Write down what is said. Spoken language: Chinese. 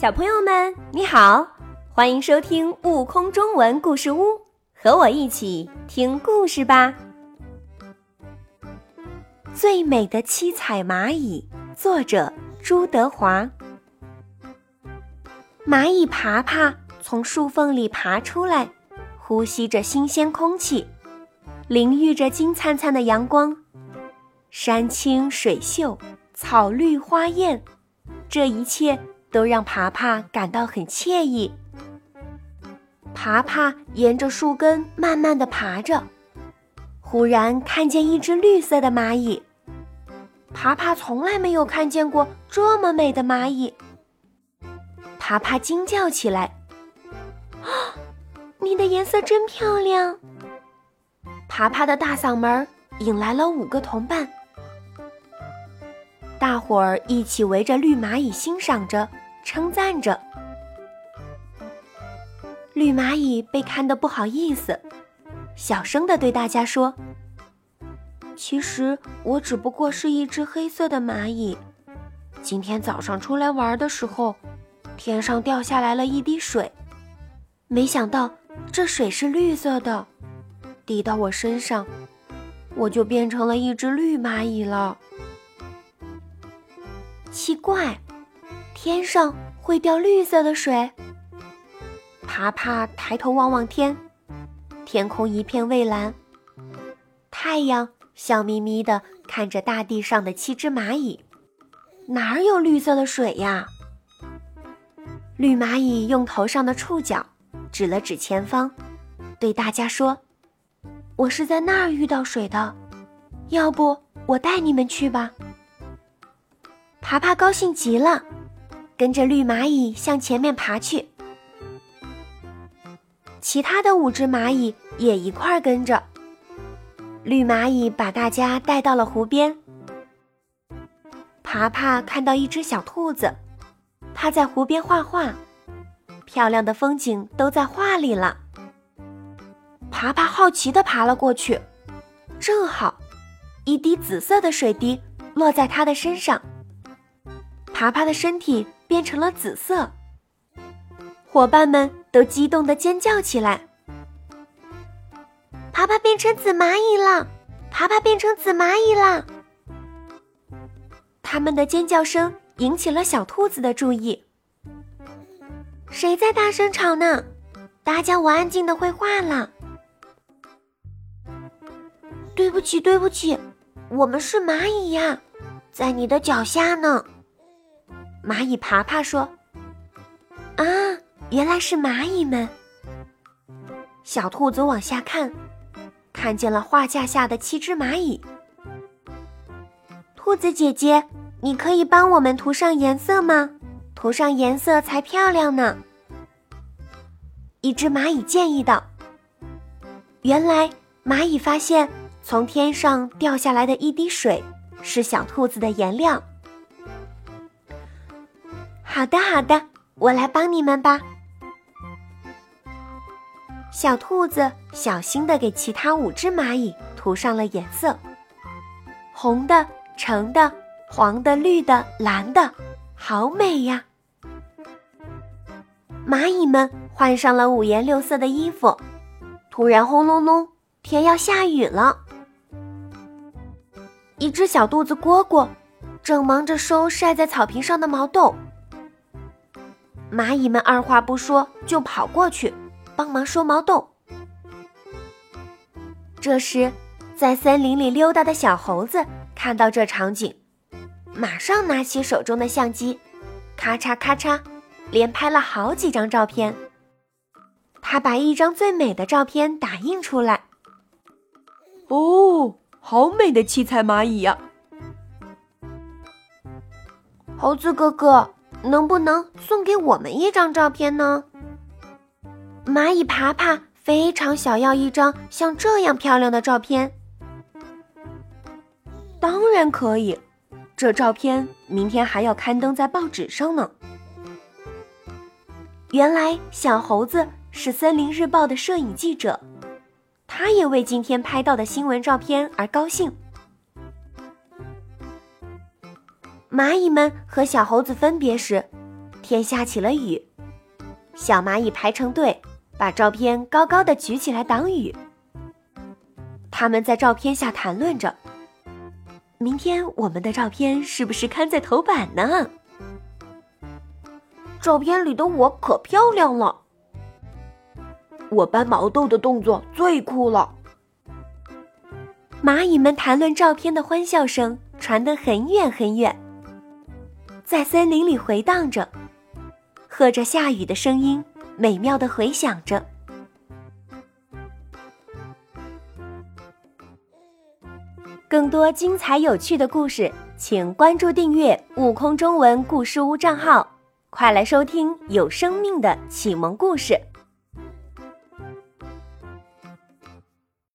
小朋友们，你好，欢迎收听《悟空中文故事屋》，和我一起听故事吧。最美的七彩蚂蚁，作者朱德华。蚂蚁爬爬从树缝里爬出来，呼吸着新鲜空气，淋浴着金灿灿的阳光，山清水秀，草绿花艳，这一切。都让爬爬感到很惬意。爬爬沿着树根慢慢的爬着，忽然看见一只绿色的蚂蚁。爬爬从来没有看见过这么美的蚂蚁。爬爬惊叫起来：“啊，你的颜色真漂亮！”爬爬的大嗓门引来了五个同伴。大伙儿一起围着绿蚂蚁欣赏着，称赞着。绿蚂蚁被看得不好意思，小声的对大家说：“其实我只不过是一只黑色的蚂蚁。今天早上出来玩的时候，天上掉下来了一滴水，没想到这水是绿色的，滴到我身上，我就变成了一只绿蚂蚁了。”奇怪，天上会掉绿色的水。爬爬抬头望望天，天空一片蔚蓝，太阳笑眯眯地看着大地上的七只蚂蚁，哪儿有绿色的水呀？绿蚂蚁用头上的触角指了指前方，对大家说：“我是在那儿遇到水的，要不我带你们去吧。”爬爬高兴极了，跟着绿蚂蚁向前面爬去。其他的五只蚂蚁也一块儿跟着。绿蚂蚁把大家带到了湖边。爬爬看到一只小兔子，它在湖边画画，漂亮的风景都在画里了。爬爬好奇地爬了过去，正好，一滴紫色的水滴落在它的身上。爬爬的身体变成了紫色，伙伴们都激动的尖叫起来。爬爬变成紫蚂蚁了，爬爬变成紫蚂蚁了。他们的尖叫声引起了小兔子的注意。谁在大声吵呢？大家我安静的绘画了。对不起，对不起，我们是蚂蚁呀，在你的脚下呢。蚂蚁爬爬说：“啊，原来是蚂蚁们。”小兔子往下看，看见了画架下的七只蚂蚁。兔子姐姐，你可以帮我们涂上颜色吗？涂上颜色才漂亮呢。一只蚂蚁建议道：“原来蚂蚁发现，从天上掉下来的一滴水是小兔子的颜料。”好的，好的，我来帮你们吧。小兔子小心的给其他五只蚂蚁涂上了颜色：红的、橙的、黄的、绿的、蓝的，好美呀！蚂蚁们换上了五颜六色的衣服，突然轰隆隆，天要下雨了。一只小肚子蝈蝈正忙着收晒在草坪上的毛豆。蚂蚁们二话不说就跑过去，帮忙收毛豆。这时，在森林里溜达的小猴子看到这场景，马上拿起手中的相机，咔嚓咔嚓，连拍了好几张照片。他把一张最美的照片打印出来。哦，好美的七彩蚂蚁呀！猴子哥哥。能不能送给我们一张照片呢？蚂蚁爬爬非常想要一张像这样漂亮的照片。当然可以，这照片明天还要刊登在报纸上呢。原来小猴子是森林日报的摄影记者，他也为今天拍到的新闻照片而高兴。蚂蚁们和小猴子分别时，天下起了雨，小蚂蚁排成队，把照片高高的举起来挡雨。他们在照片下谈论着：“明天我们的照片是不是刊在头版呢？”照片里的我可漂亮了，我搬毛豆的动作最酷了。蚂蚁们谈论照片的欢笑声传得很远很远，在森林里回荡着，和着下雨的声音，美妙的回响着。更多精彩有趣的故事，请关注订阅“悟空中文故事屋”账号。快来收听有生命的启蒙故事。